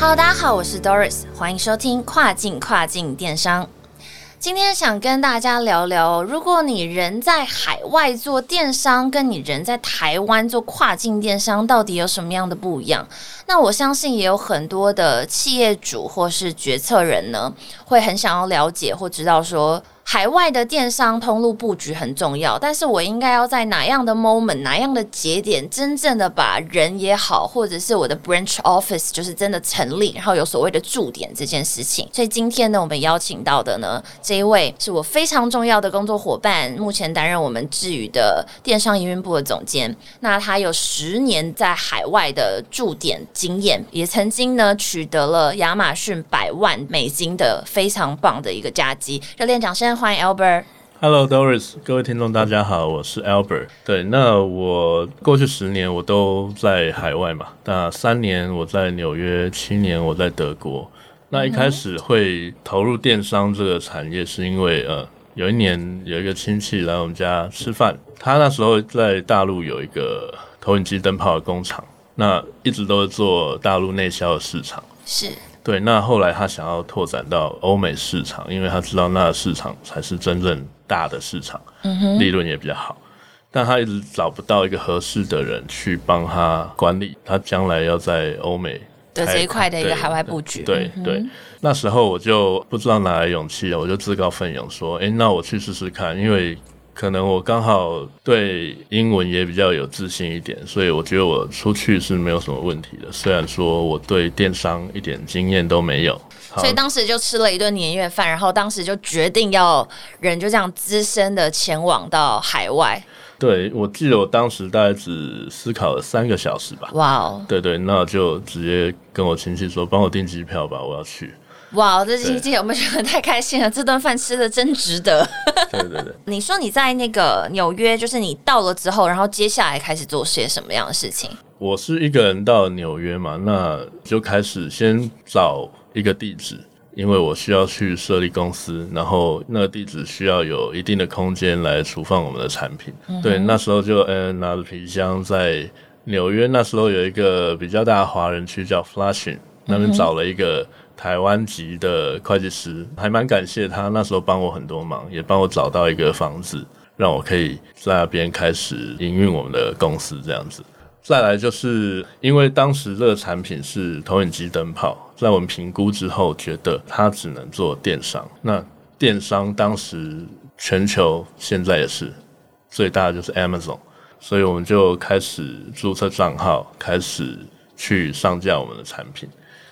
好大家好，我是 Doris，欢迎收听跨境跨境电商。今天想跟大家聊聊，如果你人在海外做电商，跟你人在台湾做跨境电商，到底有什么样的不一样？那我相信也有很多的企业主或是决策人呢，会很想要了解或知道说。海外的电商通路布局很重要，但是我应该要在哪样的 moment、哪样的节点，真正的把人也好，或者是我的 branch office 就是真的成立，然后有所谓的驻点这件事情。所以今天呢，我们邀请到的呢，这一位是我非常重要的工作伙伴，目前担任我们智宇的电商营运部的总监。那他有十年在海外的驻点经验，也曾经呢取得了亚马逊百万美金的非常棒的一个佳绩。热烈掌声！欢迎 Albert。Hello Doris，各位听众大家好，我是 Albert。对，那我过去十年我都在海外嘛，那三年我在纽约，七年我在德国。那一开始会投入电商这个产业，是因为呃，有一年有一个亲戚来我们家吃饭，他那时候在大陆有一个投影机灯泡的工厂，那一直都是做大陆内销的市场。是对，那后来他想要拓展到欧美市场，因为他知道那个市场才是真正大的市场，利润也比较好。但他一直找不到一个合适的人去帮他管理，他将来要在欧美开的这一块的一个海外布局。对对，那时候我就不知道哪来勇气，我就自告奋勇说：“诶，那我去试试看。”因为可能我刚好对英文也比较有自信一点，所以我觉得我出去是没有什么问题的。虽然说我对电商一点经验都没有，所以当时就吃了一顿年夜饭，然后当时就决定要人就这样资深的前往到海外。对我记得我当时大概只思考了三个小时吧。哇哦，对对，那就直接跟我亲戚说，帮我订机票吧，我要去。哇哦，这今天有没有觉得太开心了？这顿饭吃的真值得。对对对。你说你在那个纽约，就是你到了之后，然后接下来开始做些什么样的事情？我是一个人到纽约嘛，那就开始先找一个地址，因为我需要去设立公司，然后那个地址需要有一定的空间来储放我们的产品。对，那时候就呃拿着皮箱在纽约，那时候有一个比较大的华人区叫 Flushing，那边找了一个。台湾籍的会计师，还蛮感谢他那时候帮我很多忙，也帮我找到一个房子，让我可以在那边开始营运我们的公司这样子。再来就是因为当时这个产品是投影机灯泡，在我们评估之后，觉得它只能做电商。那电商当时全球现在也是最大的就是 Amazon，所以我们就开始注册账号，开始去上架我们的产品。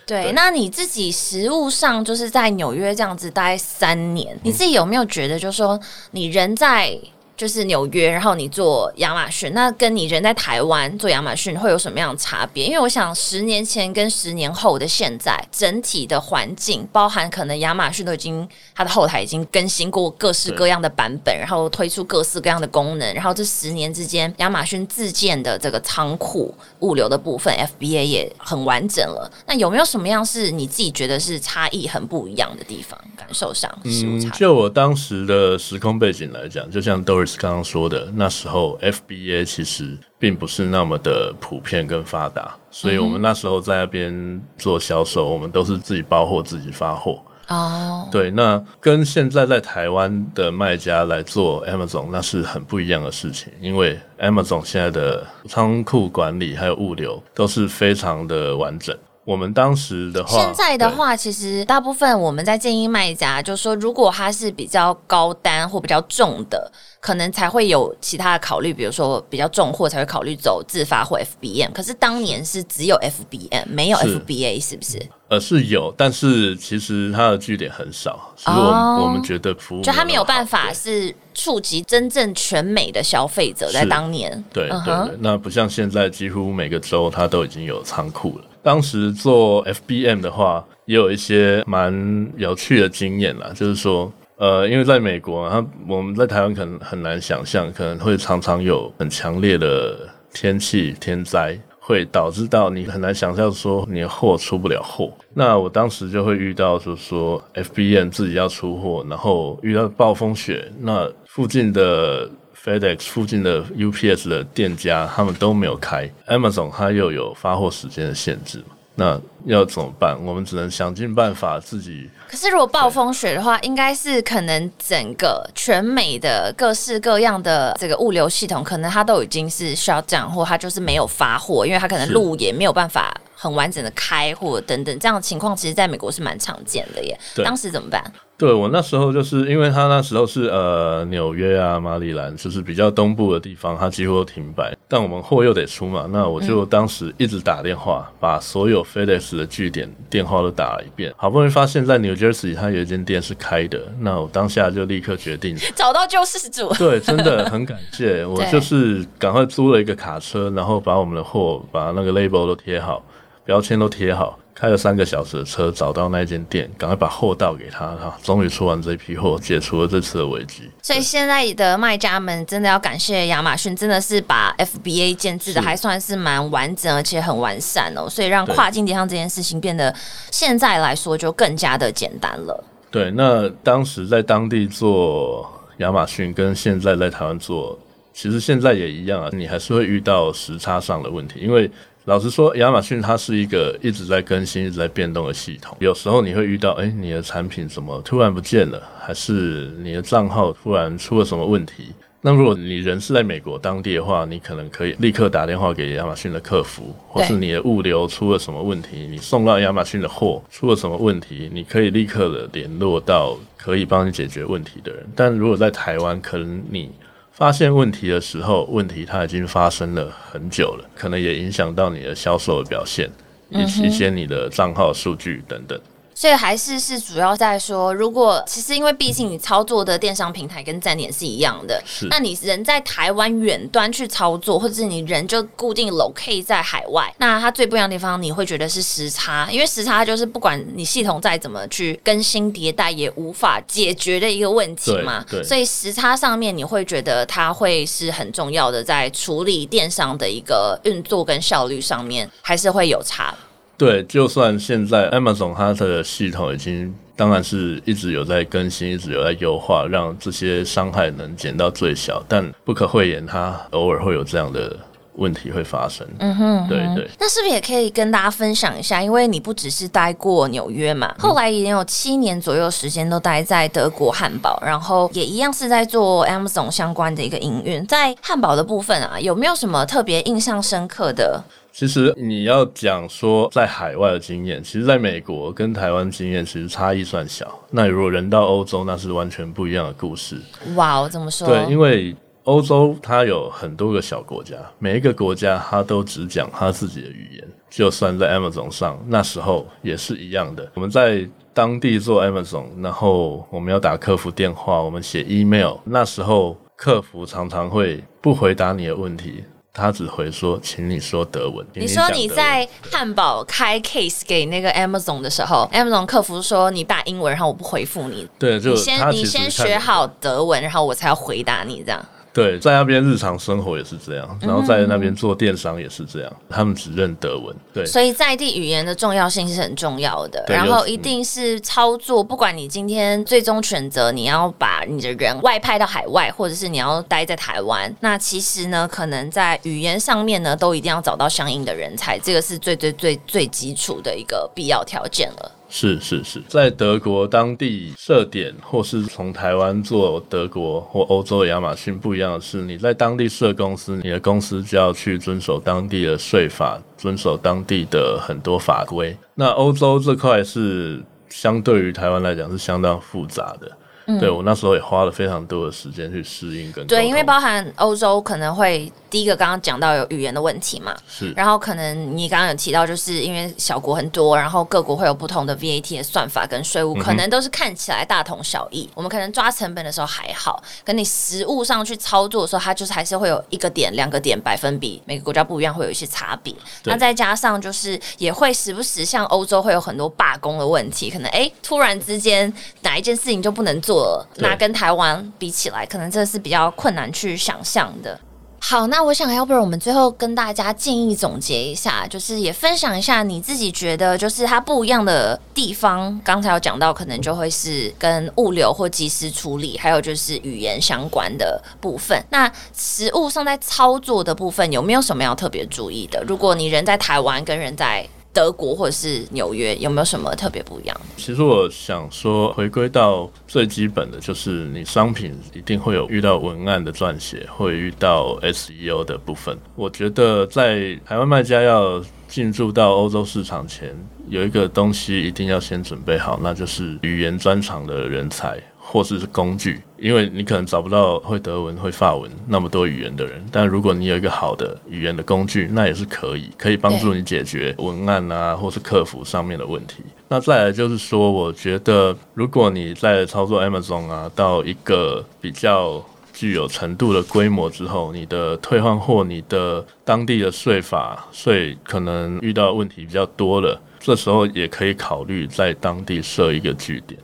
对，那你自己实物上就是在纽约这样子待三年，你自己有没有觉得，就是说你人在就是纽约，然后你做亚马逊，那跟你人在台湾做亚马逊会有什么样的差别？因为我想十年前跟十年后的现在，整体的环境，包含可能亚马逊都已经它的后台已经更新过各式各样的版本，然后推出各式各样的功能，然后这十年之间，亚马逊自建的这个仓库物流的部分，FBA 也很完整了。那有没有什么样是你自己觉得是差异很不一样的地方？感受上，嗯？就我当时的时空背景来讲，就像刚刚说的，那时候 FBA 其实并不是那么的普遍跟发达，所以我们那时候在那边做销售，我们都是自己包货、自己发货。哦，对，那跟现在在台湾的卖家来做 Amazon，那是很不一样的事情，因为 Amazon 现在的仓库管理还有物流都是非常的完整。我们当时的话，现在的话，其实大部分我们在建议卖家，就是说如果它是比较高单或比较重的，可能才会有其他的考虑，比如说比较重货才会考虑走自发或 FBM。可是当年是只有 FBM，没有 FBA，是不是？呃，是有，但是其实它的据点很少，所以我们、哦我们觉得服务就它没有办法是触及真正全美的消费者，在当年。对对，那不像现在几乎每个州它都已经有仓库了。当时做 FBM 的话，也有一些蛮有趣的经验啦，就是说。呃，因为在美国，它我们在台湾可能很难想象，可能会常常有很强烈的天气天灾，会导致到你很难想象说你的货出不了货。那我当时就会遇到，就是说 FBN 自己要出货，然后遇到暴风雪，那附近的 FedEx 附近的 UPS 的店家他们都没有开，Amazon 它又有发货时间的限制嘛。那要怎么办？我们只能想尽办法自己。可是如果暴风雪的话，应该是可能整个全美的各式各样的这个物流系统，可能它都已经是需要这样，或它就是没有发货，因为它可能路也没有办法很完整的开，或等等这样的情况，其实在美国是蛮常见的耶。当时怎么办？对我那时候就是因为他那时候是呃纽约啊马里兰，就是比较东部的地方，它几乎都停摆。但我们货又得出嘛，那我就当时一直打电话，把所有 FedEx 的据点电话都打了一遍。好不容易发现，在 New Jersey 它有一间店是开的，那我当下就立刻决定 找到救世主。对，真的很感谢 我，就是赶快租了一个卡车，然后把我们的货把那个 label 都贴好，标签都贴好。开了三个小时的车，找到那间店，赶快把货倒给他，哈，终于出完这批货，解除了这次的危机。所以现在的卖家们真的要感谢亚马逊，真的是把 FBA 建制的还算是蛮完整，而且很完善哦，所以让跨境电商这件事情变得现在来说就更加的简单了。对，那当时在当地做亚马逊，跟现在在台湾做，其实现在也一样啊，你还是会遇到时差上的问题，因为。老实说，亚马逊它是一个一直在更新、一直在变动的系统。有时候你会遇到，哎，你的产品怎么突然不见了，还是你的账号突然出了什么问题？那如果你人是在美国当地的话，你可能可以立刻打电话给亚马逊的客服，或是你的物流出了什么问题，你送到亚马逊的货出了什么问题，你可以立刻的联络到可以帮你解决问题的人。但如果在台湾，可能你。发现问题的时候，问题它已经发生了很久了，可能也影响到你的销售的表现，一一些你的账号数据等等。所以还是是主要在说，如果其实因为毕竟你操作的电商平台跟站点是一样的，是那你人在台湾远端去操作，或者是你人就固定 locate 在海外，那它最不一样的地方，你会觉得是时差，因为时差就是不管你系统再怎么去更新迭代，也无法解决的一个问题嘛。对，所以时差上面你会觉得它会是很重要的，在处理电商的一个运作跟效率上面，还是会有差。对，就算现在 Amazon 它的系统已经，当然是一直有在更新，一直有在优化，让这些伤害能减到最小。但不可讳言，它偶尔会有这样的问题会发生。嗯哼，对对。那是不是也可以跟大家分享一下？因为你不只是待过纽约嘛，后来已经有七年左右时间都待在德国汉堡，然后也一样是在做 Amazon 相关的一个营运。在汉堡的部分啊，有没有什么特别印象深刻的？其实你要讲说在海外的经验，其实在美国跟台湾经验其实差异算小。那如果人到欧洲，那是完全不一样的故事。哇，怎么说？对，因为欧洲它有很多个小国家，每一个国家它都只讲它自己的语言。就算在 Amazon 上，那时候也是一样的。我们在当地做 Amazon，然后我们要打客服电话，我们写 email，那时候客服常常会不回答你的问题。他只回说，请你说德文。你说你在汉堡开 case 给那个 Amazon 的时候，Amazon 客服说你打英文，然后我不回复你。对，就你先你先学好德文，然后我才要回答你这样。对，在那边日常生活也是这样，然后在那边做电商也是这样，他们只认德文。对，所以在地语言的重要性是很重要的。然后一定是操作，不管你今天最终选择你要把你的人外派到海外，或者是你要待在台湾，那其实呢，可能在语言上面呢，都一定要找到相应的人才，这个是最最最最基础的一个必要条件了。是是是，在德国当地设点，或是从台湾做德国或欧洲亚马逊不一样的是，你在当地设公司，你的公司就要去遵守当地的税法，遵守当地的很多法规。那欧洲这块是相对于台湾来讲是相当复杂的，对我那时候也花了非常多的时间去适应跟对，因为包含欧洲可能会第一个刚刚讲到有语言的问题嘛，是。然后可能你刚刚有提到，就是因为小国很多，然后各国会有不同的 VAT 的算法跟税务，可能都是看起来大同小异。我们可能抓成本的时候还好，跟你实物上去操作的时候，它就是还是会有一个点、两个点百分比，每个国家不一样，会有一些差别。那再加上就是也会时不时像欧洲会有很多罢工的问题，可能哎突然之间哪一件事情就不能做那跟台湾比起来，可能这是比较困难去想象的。好，那我想要不然我们最后跟大家建议总结一下，就是也分享一下你自己觉得就是它不一样的地方。刚才有讲到，可能就会是跟物流或即时处理，还有就是语言相关的部分。那实物上在操作的部分，有没有什么要特别注意的？如果你人在台湾跟人在德国或者是纽约，有没有什么特别不一样？其实我想说，回归到最基本的，就是你商品一定会有遇到文案的撰写，会遇到 SEO 的部分。我觉得在台湾卖家要进驻到欧洲市场前，有一个东西一定要先准备好，那就是语言专长的人才。或是工具，因为你可能找不到会德文、会法文那么多语言的人，但如果你有一个好的语言的工具，那也是可以，可以帮助你解决文案啊，或是客服上面的问题。那再来就是说，我觉得如果你在操作 Amazon 啊，到一个比较具有程度的规模之后，你的退换货、你的当地的税法税可能遇到问题比较多了，这时候也可以考虑在当地设一个据点。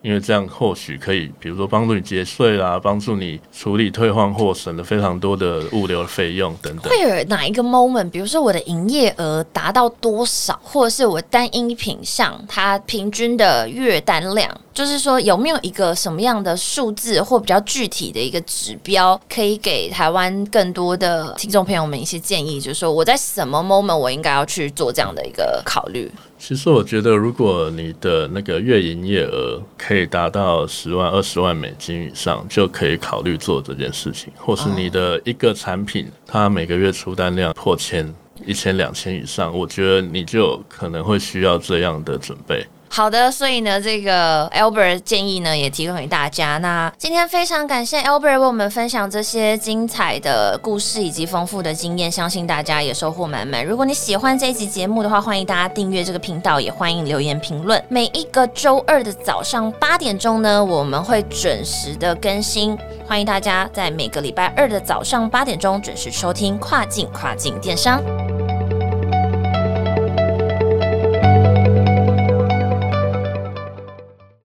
因为这样或许可以，比如说帮助你节税啦，帮助你处理退换货，省了非常多的物流费用等等。会有哪一个 moment，比如说我的营业额达到多少，或者是我单一品项它平均的月单量，就是说有没有一个什么样的数字或比较具体的一个指标，可以给台湾更多的听众朋友们一些建议，就是说我在什么 moment 我应该要去做这样的一个考虑。其实我觉得，如果你的那个月营业额可以达到十万、二十万美金以上，就可以考虑做这件事情。或是你的一个产品，它每个月出单量破千、一千、两千以上，我觉得你就可能会需要这样的准备。好的，所以呢，这个 Albert 建议呢也提供给大家。那今天非常感谢 Albert 为我们分享这些精彩的故事以及丰富的经验，相信大家也收获满满。如果你喜欢这一集节目的话，欢迎大家订阅这个频道，也欢迎留言评论。每一个周二的早上八点钟呢，我们会准时的更新，欢迎大家在每个礼拜二的早上八点钟准时收听跨境跨境电商。